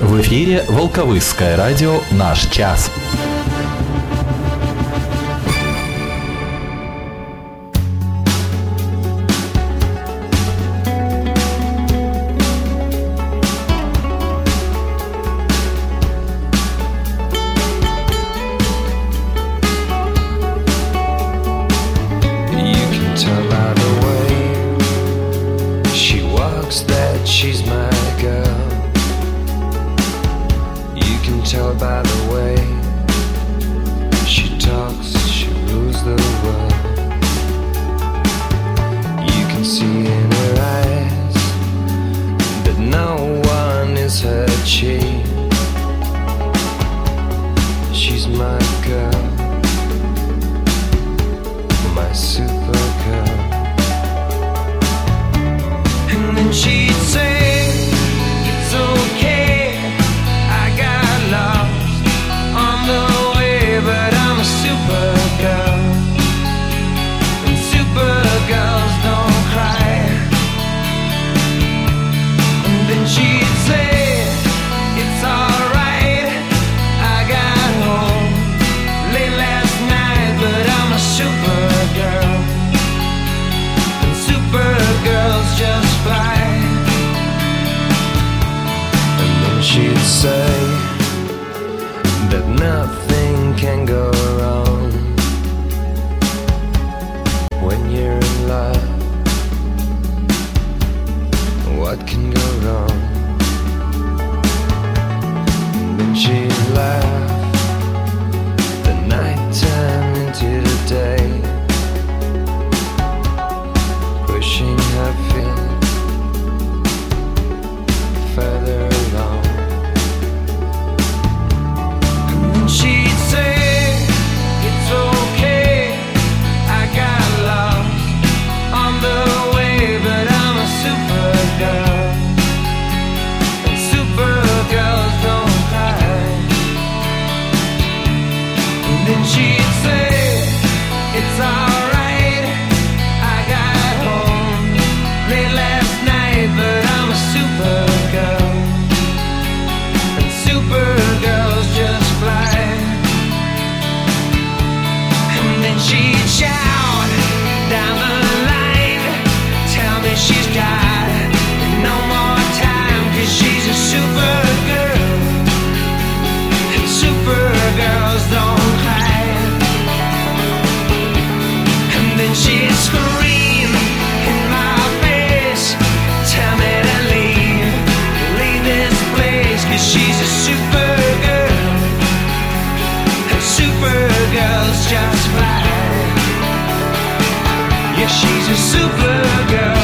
В эфире Волковысское радио «Наш час». Nothing can go And she'd say, she's a supergirl.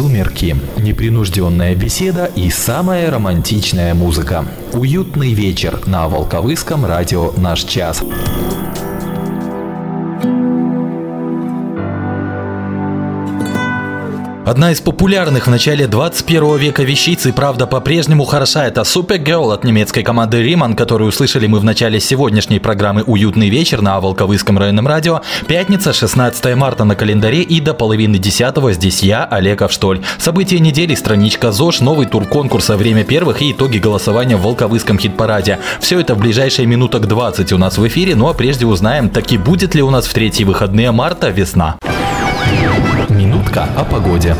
Сумерки. Непринужденная беседа и самая романтичная музыка. Уютный вечер на Волковыском радио «Наш час». Одна из популярных в начале 21 века вещиц и правда по-прежнему хороша. Это Supergirl от немецкой команды Риман, которую услышали мы в начале сегодняшней программы «Уютный вечер» на Волковыском районном радио. Пятница, 16 марта на календаре и до половины 10 здесь я, Олег Авштоль. События недели, страничка ЗОЖ, новый тур конкурса «Время первых» и итоги голосования в Волковыском хит-параде. Все это в ближайшие минуток 20 у нас в эфире, ну а прежде узнаем, таки будет ли у нас в третьи выходные марта весна. Минутка о погоде.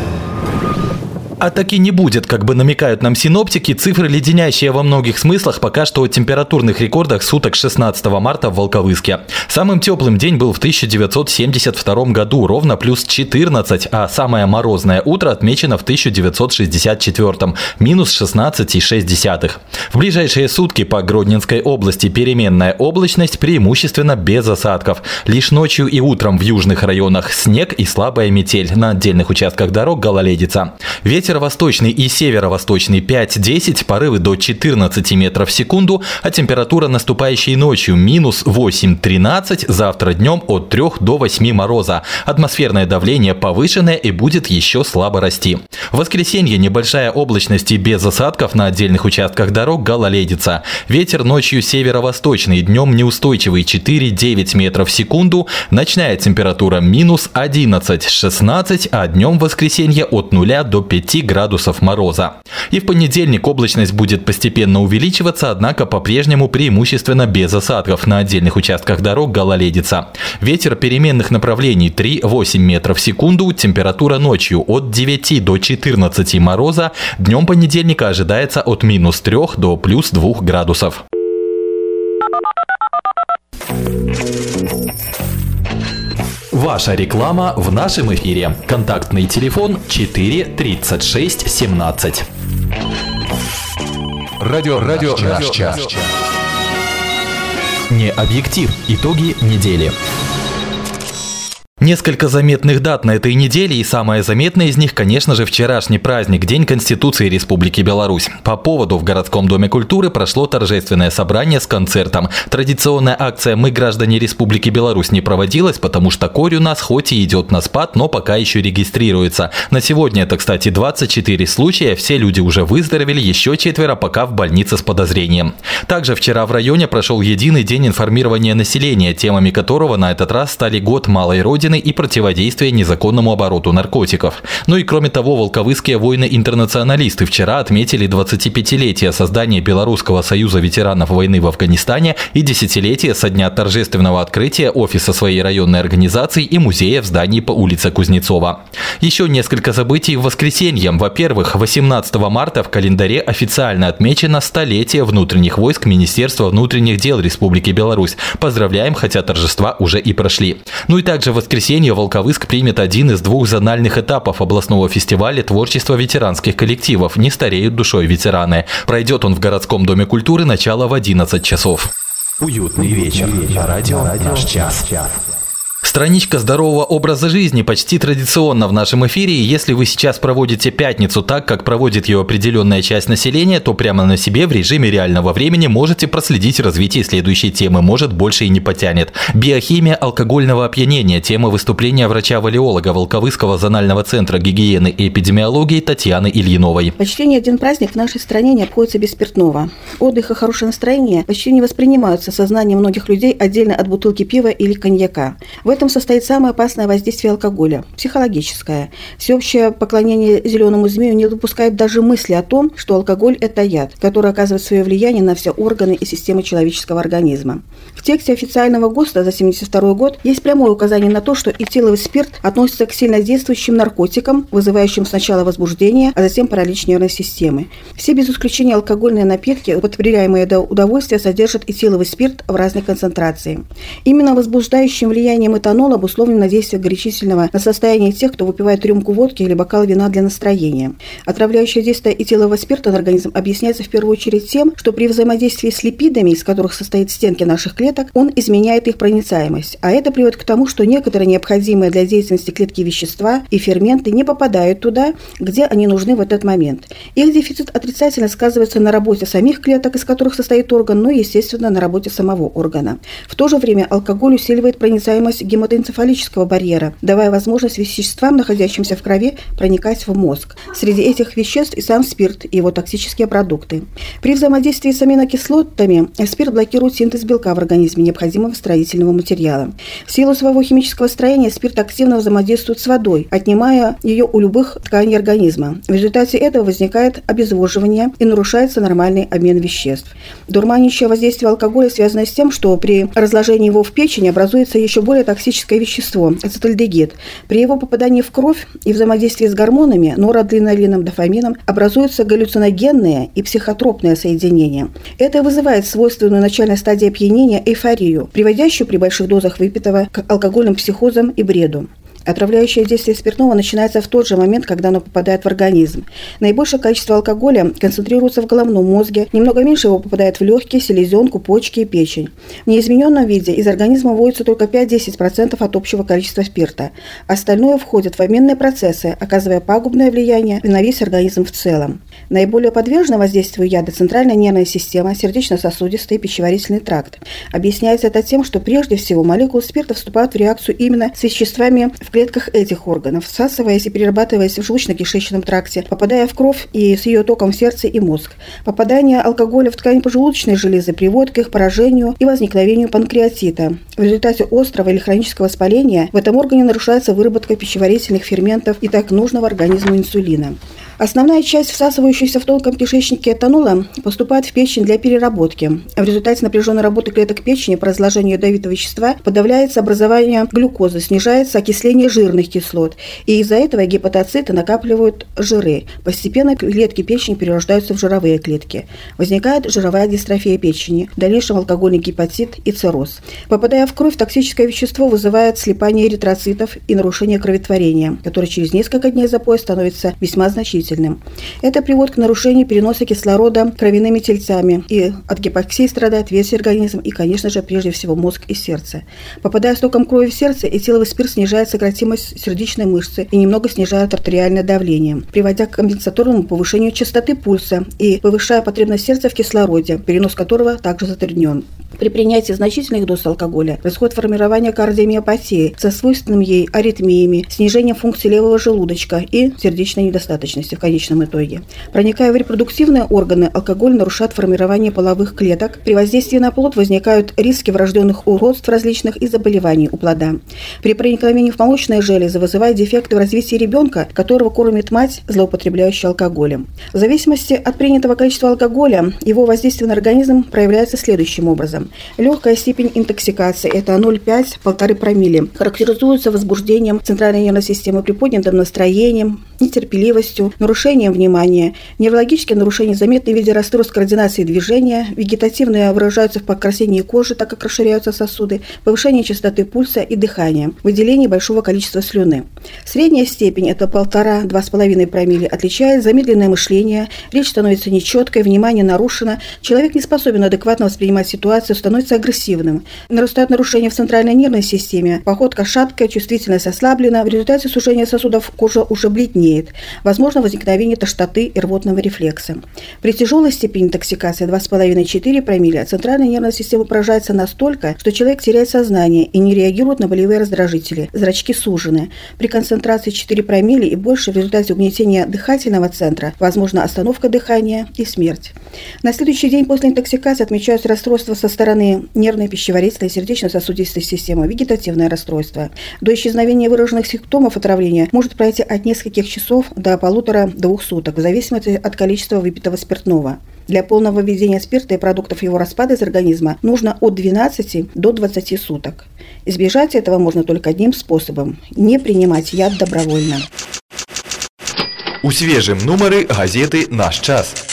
А так и не будет, как бы намекают нам синоптики, цифры леденящие во многих смыслах пока что о температурных рекордах суток 16 марта в Волковыске. Самым теплым день был в 1972 году, ровно плюс 14, а самое морозное утро отмечено в 1964, минус 16,6. В ближайшие сутки по Гродненской области переменная облачность преимущественно без осадков. Лишь ночью и утром в южных районах снег и слабая метель. На отдельных участках дорог гололедица. Ветер восточный и северо-восточный 5-10, порывы до 14 метров в секунду, а температура наступающей ночью минус 8-13, завтра днем от 3 до 8 мороза. Атмосферное давление повышенное и будет еще слабо расти. В воскресенье небольшая облачность и без осадков на отдельных участках дорог гололедица. Ветер ночью северо-восточный, днем неустойчивый 4-9 метров в секунду, ночная температура минус 11-16, а днем воскресенье от 0 до 5 градусов мороза. И в понедельник облачность будет постепенно увеличиваться, однако по-прежнему преимущественно без осадков. На отдельных участках дорог гололедица. Ветер переменных направлений 3-8 метров в секунду, температура ночью от 9 до 14 мороза, днем понедельника ожидается от минус 3 до плюс 2 градусов. Ваша реклама в нашем эфире. Контактный телефон 4 36 17. Радио, радио, наш час. Не объектив. Итоги недели. Несколько заметных дат на этой неделе, и самая заметная из них, конечно же, вчерашний праздник, День Конституции Республики Беларусь. По поводу в городском доме культуры прошло торжественное собрание с концертом. Традиционная акция «Мы граждане Республики Беларусь» не проводилась, потому что корь у нас хоть и идет на спад, но пока еще регистрируется. На сегодня это, кстати, 24 случая, все люди уже выздоровели, еще четверо пока в больнице с подозрением. Также вчера в районе прошел единый день информирования населения, темами которого на этот раз стали год малой родины и противодействие незаконному обороту наркотиков. Ну и кроме того, волковыские воины-интернационалисты вчера отметили 25-летие создания Белорусского союза ветеранов войны в Афганистане и десятилетие со дня торжественного открытия офиса своей районной организации и музея в здании по улице Кузнецова. Еще несколько событий в воскресенье. Во-первых, 18 марта в календаре официально отмечено столетие внутренних войск Министерства внутренних дел Республики Беларусь. Поздравляем, хотя торжества уже и прошли. Ну и также воскресенье воскресенье Волковыск примет один из двух зональных этапов областного фестиваля творчества ветеранских коллективов «Не стареют душой ветераны». Пройдет он в городском доме культуры начало в 11 часов. Уютный вечер. Радио «Наш час». Страничка здорового образа жизни почти традиционно в нашем эфире. И если вы сейчас проводите пятницу так, как проводит ее определенная часть населения, то прямо на себе в режиме реального времени можете проследить развитие следующей темы. Может, больше и не потянет. Биохимия алкогольного опьянения. Тема выступления врача-валиолога Волковыского зонального центра гигиены и эпидемиологии Татьяны Ильиновой. Почти ни один праздник в нашей стране не обходится без спиртного. Отдых и хорошее настроение почти не воспринимаются сознанием многих людей отдельно от бутылки пива или коньяка. В этом состоит самое опасное воздействие алкоголя – психологическое. Всеобщее поклонение зеленому змею не допускает даже мысли о том, что алкоголь – это яд, который оказывает свое влияние на все органы и системы человеческого организма. В тексте официального ГОСТа за 1972 год есть прямое указание на то, что этиловый спирт относится к сильнодействующим наркотикам, вызывающим сначала возбуждение, а затем паралич нервной системы. Все без исключения алкогольные напитки, употребляемые до удовольствия, содержат этиловый спирт в разной концентрации. Именно возбуждающим влиянием этанол обусловлено действие горячительного на состояние тех, кто выпивает рюмку водки или бокал вина для настроения. Отравляющее действие этилового спирта на организм объясняется в первую очередь тем, что при взаимодействии с липидами, из которых состоят стенки наших клеток, он изменяет их проницаемость. А это приводит к тому, что некоторые необходимые для деятельности клетки вещества и ферменты не попадают туда, где они нужны в этот момент. Их дефицит отрицательно сказывается на работе самих клеток, из которых состоит орган, но естественно, на работе самого органа. В то же время алкоголь усиливает проницаемость гематоэнцефалического барьера, давая возможность веществам, находящимся в крови, проникать в мозг. Среди этих веществ и сам спирт, и его токсические продукты. При взаимодействии с аминокислотами спирт блокирует синтез белка в организме, необходимого строительного материала. В силу своего химического строения спирт активно взаимодействует с водой, отнимая ее у любых тканей организма. В результате этого возникает обезвоживание и нарушается нормальный обмен веществ. Дурманящее воздействие алкоголя связано с тем, что при разложении его в печени образуется еще более токсичный токсическое вещество – ацетальдегид. При его попадании в кровь и взаимодействии с гормонами, норадреналином, дофамином, образуются галлюциногенные и психотропные соединения. Это вызывает свойственную начальной стадии опьянения эйфорию, приводящую при больших дозах выпитого к алкогольным психозам и бреду. Отравляющее действие спиртного начинается в тот же момент, когда оно попадает в организм. Наибольшее количество алкоголя концентрируется в головном мозге, немного меньше его попадает в легкие, селезенку, почки и печень. В неизмененном виде из организма выводится только 5-10% от общего количества спирта. Остальное входит в обменные процессы, оказывая пагубное влияние на весь организм в целом. Наиболее подвержены воздействию яда центральная нервная система, сердечно-сосудистый и пищеварительный тракт. Объясняется это тем, что прежде всего молекулы спирта вступают в реакцию именно с веществами в клетках этих органов, всасываясь и перерабатываясь в желудочно-кишечном тракте, попадая в кровь и с ее током в сердце и мозг. Попадание алкоголя в ткань поджелудочной железы приводит к их поражению и возникновению панкреатита. В результате острого или хронического воспаления в этом органе нарушается выработка пищеварительных ферментов и так нужного организму инсулина. Основная часть всасывающейся в тонком кишечнике этанола поступает в печень для переработки. В результате напряженной работы клеток печени по разложению ядовитого вещества подавляется образование глюкозы, снижается окисление жирных кислот, и из-за этого гепатоциты накапливают жиры. Постепенно клетки печени перерождаются в жировые клетки. Возникает жировая дистрофия печени, в дальнейшем алкогольный гепатит и цирроз. Попадая в кровь, токсическое вещество вызывает слипание эритроцитов и нарушение кроветворения, которое через несколько дней запоя становится весьма значительным. Это приводит к нарушению переноса кислорода кровяными тельцами, и от гипоксии страдает весь организм и, конечно же, прежде всего мозг и сердце. Попадая с током крови в сердце, этиловый спирт снижает сократимость сердечной мышцы и немного снижает артериальное давление, приводя к компенсаторному повышению частоты пульса и повышая потребность сердца в кислороде, перенос которого также затруднен. При принятии значительных доз алкоголя происходит формирование кардиомиопатии со свойственным ей аритмиями, снижением функции левого желудочка и сердечной недостаточности в конечном итоге. Проникая в репродуктивные органы, алкоголь нарушает формирование половых клеток. При воздействии на плод возникают риски врожденных уродств различных и заболеваний у плода. При проникновении в молочные железы вызывает дефекты в развитии ребенка, которого кормит мать, злоупотребляющая алкоголем. В зависимости от принятого количества алкоголя, его воздействие на организм проявляется следующим образом. Легкая степень интоксикации – это 0,5-1,5 промилле. Характеризуется возбуждением центральной нервной системы, приподнятым настроением, нетерпеливостью, нарушением внимания. Неврологические нарушения заметны в виде расстройств координации движения, вегетативные выражаются в покраснении кожи, так как расширяются сосуды, повышении частоты пульса и дыхания, выделении большого количества слюны. Средняя степень – это 1,5-2,5 промилле, отличает замедленное мышление, речь становится нечеткой, внимание нарушено, человек не способен адекватно воспринимать ситуацию, становится агрессивным. Нарастают нарушения в центральной нервной системе, походка шаткая, чувствительность ослаблена, в результате сужения сосудов кожа уже бледнеет, возможно возникновение тошноты и рвотного рефлекса. При тяжелой степени интоксикации 2,5-4 промилле центральная нервная система поражается настолько, что человек теряет сознание и не реагирует на болевые раздражители, зрачки сужены. При концентрации 4 промилле и больше в результате угнетения дыхательного центра возможна остановка дыхания и смерть. На следующий день после интоксикации отмечаются расстройства состояния стороны нервной, пищеварительной, сердечно-сосудистой системы, вегетативное расстройство. До исчезновения выраженных симптомов отравления может пройти от нескольких часов до полутора-двух суток, в зависимости от количества выпитого спиртного. Для полного введения спирта и продуктов его распада из организма нужно от 12 до 20 суток. Избежать этого можно только одним способом – не принимать яд добровольно. У свежем номеры газеты «Наш час».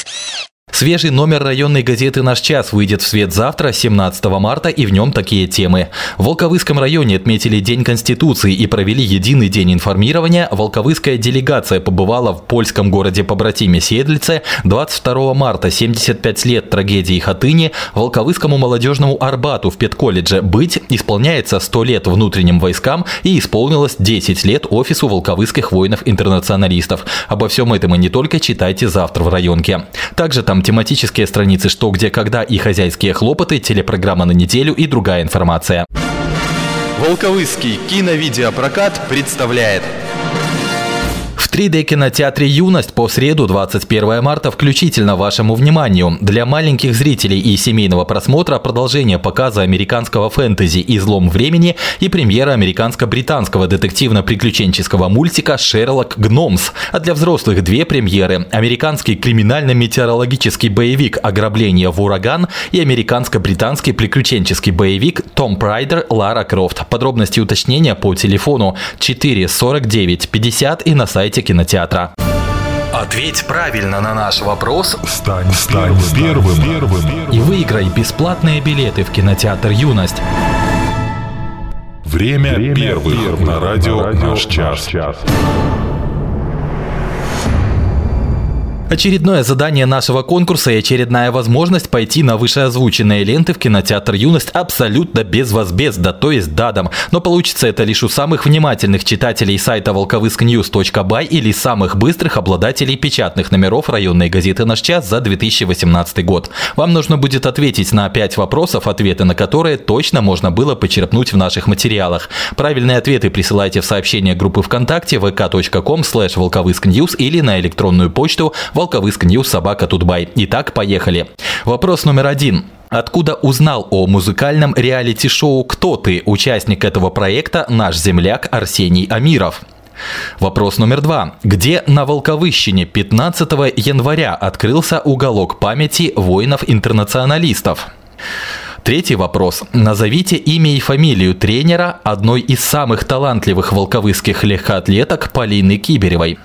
Свежий номер районной газеты «Наш час» выйдет в свет завтра, 17 марта, и в нем такие темы. В Волковыском районе отметили День Конституции и провели единый день информирования. Волковыская делегация побывала в польском городе побратиме Седлице. 22 марта, 75 лет трагедии Хатыни, Волковыскому молодежному Арбату в педколледже «Быть» исполняется 100 лет внутренним войскам и исполнилось 10 лет офису волковыских воинов-интернационалистов. Обо всем этом и не только читайте завтра в районке. Также там тематические страницы «Что, где, когда» и «Хозяйские хлопоты», телепрограмма на неделю и другая информация. Волковыский киновидеопрокат представляет В 3D-кинотеатре «Юность» по среду 21 марта включительно вашему вниманию. Для маленьких зрителей и семейного просмотра продолжение показа американского фэнтези «Излом времени» и премьера американско-британского детективно-приключенческого мультика «Шерлок Гномс». А для взрослых две премьеры – американский криминально-метеорологический боевик «Ограбление в ураган» и американско-британский приключенческий боевик «Том Прайдер. Лара Крофт». Подробности уточнения по телефону 4 49 50 и на сайте кинотеатра. Ответь правильно на наш вопрос Стань, стань первым, первым. и выиграй бесплатные билеты в кинотеатр «Юность». Время, Время первых, первых на радио, на радио наш час. час. Очередное задание нашего конкурса и очередная возможность пойти на вышеозвученные ленты в кинотеатр «Юность» абсолютно безвозмездно, то есть дадом. Но получится это лишь у самых внимательных читателей сайта волковыскньюз.бай или самых быстрых обладателей печатных номеров районной газеты «Наш час» за 2018 год. Вам нужно будет ответить на 5 вопросов, ответы на которые точно можно было почерпнуть в наших материалах. Правильные ответы присылайте в сообщение группы ВКонтакте vk.com slash или на электронную почту волковыскньюз собака тутбай. Итак, поехали. Вопрос номер один. Откуда узнал о музыкальном реалити-шоу «Кто ты?» участник этого проекта наш земляк Арсений Амиров? Вопрос номер два. Где на Волковыщине 15 января открылся уголок памяти воинов-интернационалистов? Третий вопрос. Назовите имя и фамилию тренера одной из самых талантливых волковыских легкоатлеток Полины Киберевой.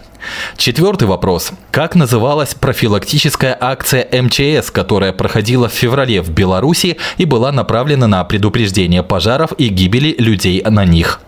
Четвертый вопрос. Как называлась профилактическая акция МЧС, которая проходила в феврале в Беларуси и была направлена на предупреждение пожаров и гибели людей на них?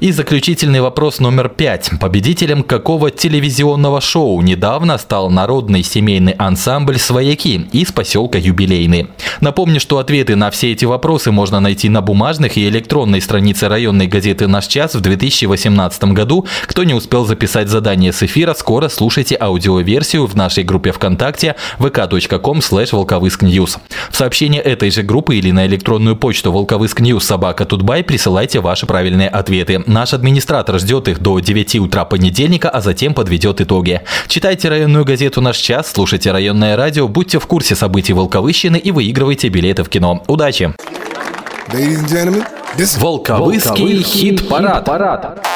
И заключительный вопрос номер пять. Победителем какого телевизионного шоу недавно стал народный семейный ансамбль «Свояки» из поселка Юбилейный? Напомню, что ответы на все эти вопросы можно найти на бумажных и электронной странице районной газеты «Наш час» в 2018 году. Кто не успел записать задание с эфира, скоро слушайте аудиоверсию в нашей группе ВКонтакте vk.com slash волковыскньюз. В сообщение этой же группы или на электронную почту волковыскньюз собака тутбай присылайте ваши правильные ответы. Наш администратор ждет их до 9 утра понедельника, а затем подведет итоги. Читайте районную газету «Наш час», слушайте районное радио, будьте в курсе событий Волковыщины и выигрывайте билеты в кино. Удачи! Волковыский хит-парад.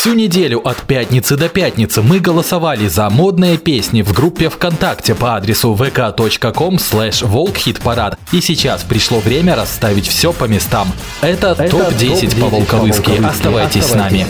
Всю неделю от пятницы до пятницы мы голосовали за модные песни в группе ВКонтакте по адресу vk.com slash волкхитпарад. И сейчас пришло время расставить все по местам. Это, топ-10 по волковыски. Оставайтесь с нами.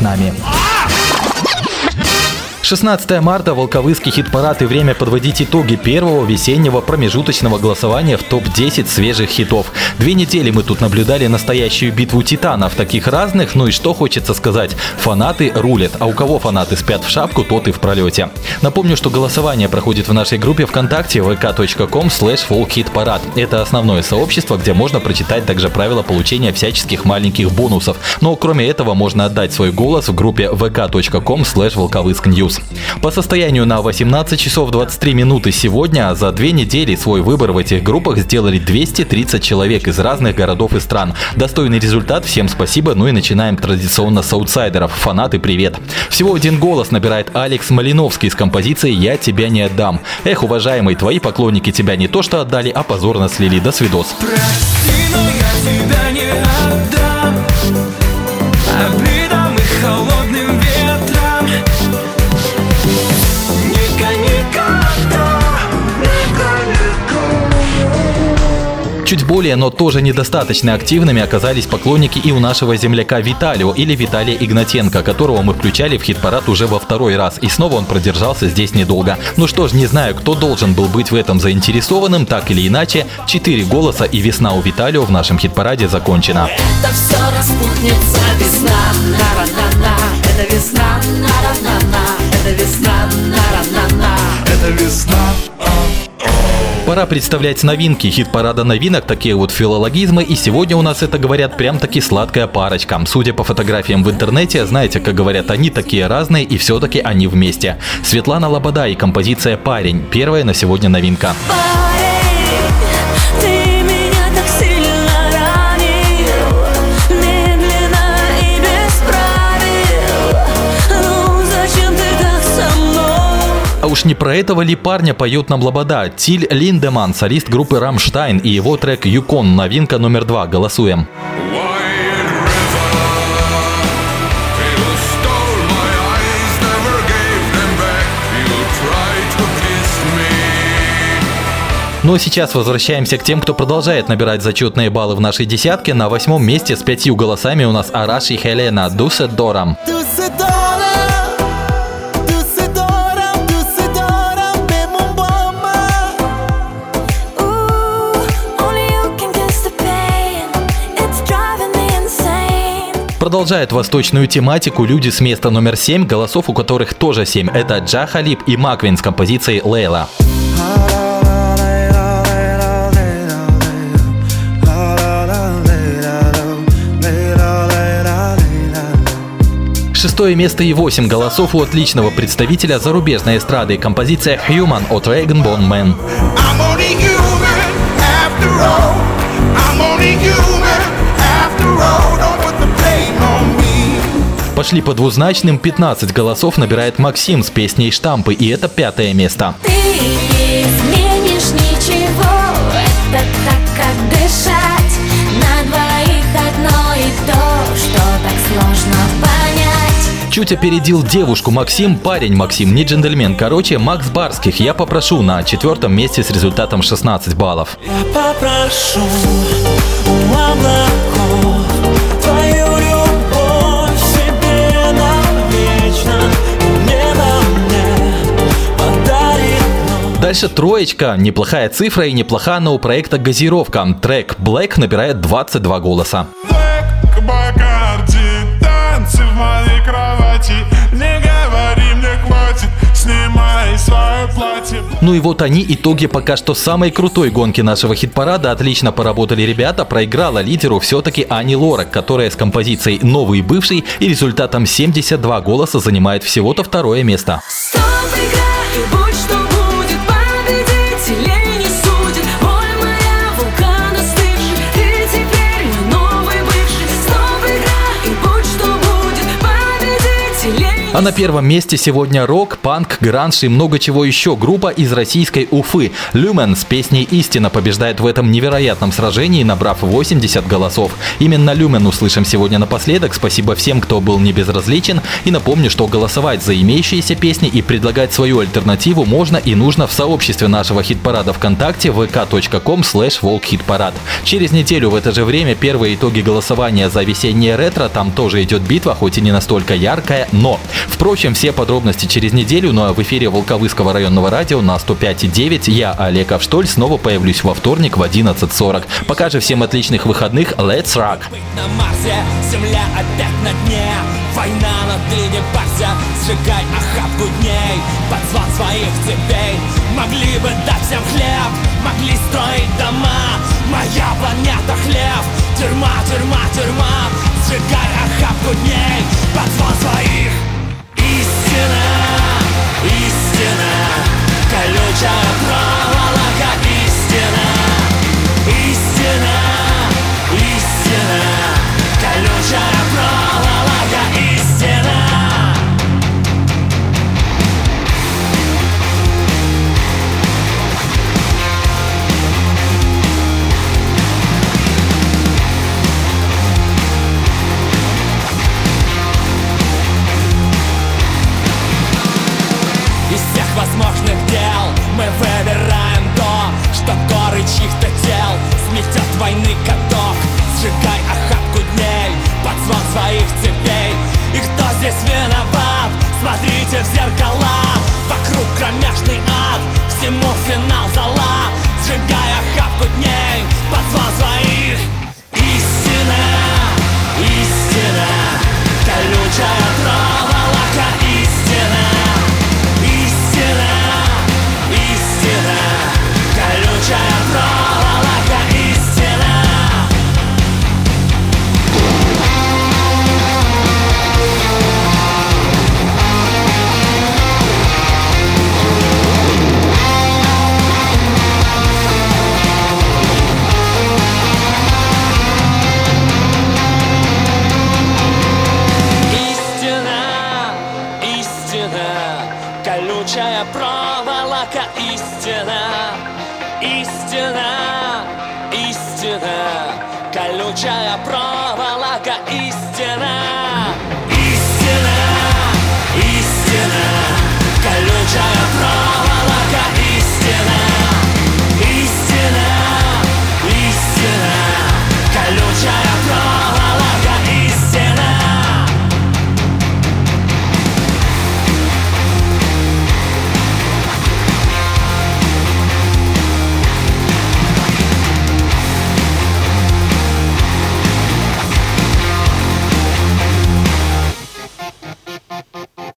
16 марта Волковыский хит-парад и время подводить итоги первого весеннего промежуточного голосования в топ-10 свежих хитов. Две недели мы тут наблюдали настоящую битву титанов, таких разных, ну и что хочется сказать, фанаты рулят, а у кого фанаты спят в шапку, тот и в пролете. Напомню, что голосование проходит в нашей группе ВКонтакте vk.com slash folkhitparad. Это основное сообщество, где можно прочитать также правила получения всяческих маленьких бонусов. Но кроме этого можно отдать свой голос в группе vk.com slash волковыскньюз. По состоянию на 18 часов 23 минуты сегодня за две недели свой выбор в этих группах сделали 230 человек из разных городов и стран. Достойный результат, всем спасибо, ну и начинаем традиционно с аутсайдеров. Фанаты, привет! Всего один голос набирает Алекс Малиновский с композицией «Я тебя не отдам». Эх, уважаемый, твои поклонники тебя не то что отдали, а позорно слили. До свидос. Прости, Чуть более, но тоже недостаточно активными оказались поклонники и у нашего земляка Виталио или Виталия Игнатенко, которого мы включали в хит-парад уже во второй раз. И снова он продержался здесь недолго. Ну что ж, не знаю, кто должен был быть в этом заинтересованным, так или иначе, 4 голоса и весна у Виталио в нашем хит-параде закончена. Это все распутница весна, Это весна, на-ра-на-на Это весна, Пора представлять новинки хит-парада новинок, такие вот филологизмы, и сегодня у нас это говорят прям таки сладкая парочка. Судя по фотографиям в интернете, знаете, как говорят, они такие разные, и все-таки они вместе. Светлана Лобода и композиция «Парень» – первая на сегодня новинка. Парень, уж не про этого ли парня поет нам Лобода? Тиль Линдеман, солист группы Рамштайн и его трек «Юкон», новинка номер два. Голосуем. Ну а сейчас возвращаемся к тем, кто продолжает набирать зачетные баллы в нашей десятке. На восьмом месте с пятью голосами у нас Араш и Хелена Дуседором. Dulcedora, Dulcedora, insane. Продолжает восточную тематику люди с места номер 7, голосов у которых тоже 7. Это Джа Халиб и Маквин с композицией «Лейла». Шестое место и 8 голосов у отличного представителя зарубежной эстрады. Композиция «Human» от Reagan Bone Man. I'm only human after all. I'm only human Пошли по двузначным, 15 голосов набирает Максим с песней «Штампы», и это пятое место. Ты не изменишь ничего, это так, как дышать На двоих одно и то, что так сложно понять Чуть опередил девушку Максим, парень Максим, не джентльмен. Короче, Макс Барских я попрошу на четвертом месте с результатом 16 баллов. Я попрошу у Дальше троечка, неплохая цифра и неплоха, но у проекта газировка. Трек Black набирает 22 голоса. Black Bacardi, танцы в моей кровати. Не говори мне хватит, снимай свое платье. Ну и вот они, итоги пока что самой крутой гонки нашего хит-парада. Отлично поработали ребята, проиграла лидеру все-таки Ани Лорак, которая с композицией «Новый и бывший» и результатом 72 голоса занимает всего-то второе место. Стоп, А на первом месте сегодня рок, панк, гранж и много чего еще. Группа из российской Уфы. Люмен с песней «Истина» побеждает в этом невероятном сражении, набрав 80 голосов. Именно Люмен услышим сегодня напоследок. Спасибо всем, кто был не безразличен. И напомню, что голосовать за имеющиеся песни и предлагать свою альтернативу можно и нужно в сообществе нашего хит-парада ВКонтакте vk.com slash волкхитпарад. Через неделю в это же время первые итоги голосования за весеннее ретро. Там тоже идет битва, хоть и не настолько яркая, но. Впрочем, все подробности через неделю, ну а в эфире Волковыского районного радио на 105,9 я, Олег Авштоль, снова появлюсь во вторник в 11.40. Пока же всем отличных выходных, let's rock! На Марсе, земля опять на дне. Война, но ты не сжигай охапку дней. Под своих цепей. Могли бы дать всем хлеб, могли строить дома. Моя планета хлеб, тюрьма, тюрьма, тюрьма. Сжигай охапку дней. Под звон своих Истина, истина. Колючая века истина, истина, истина, колючая проволока истина.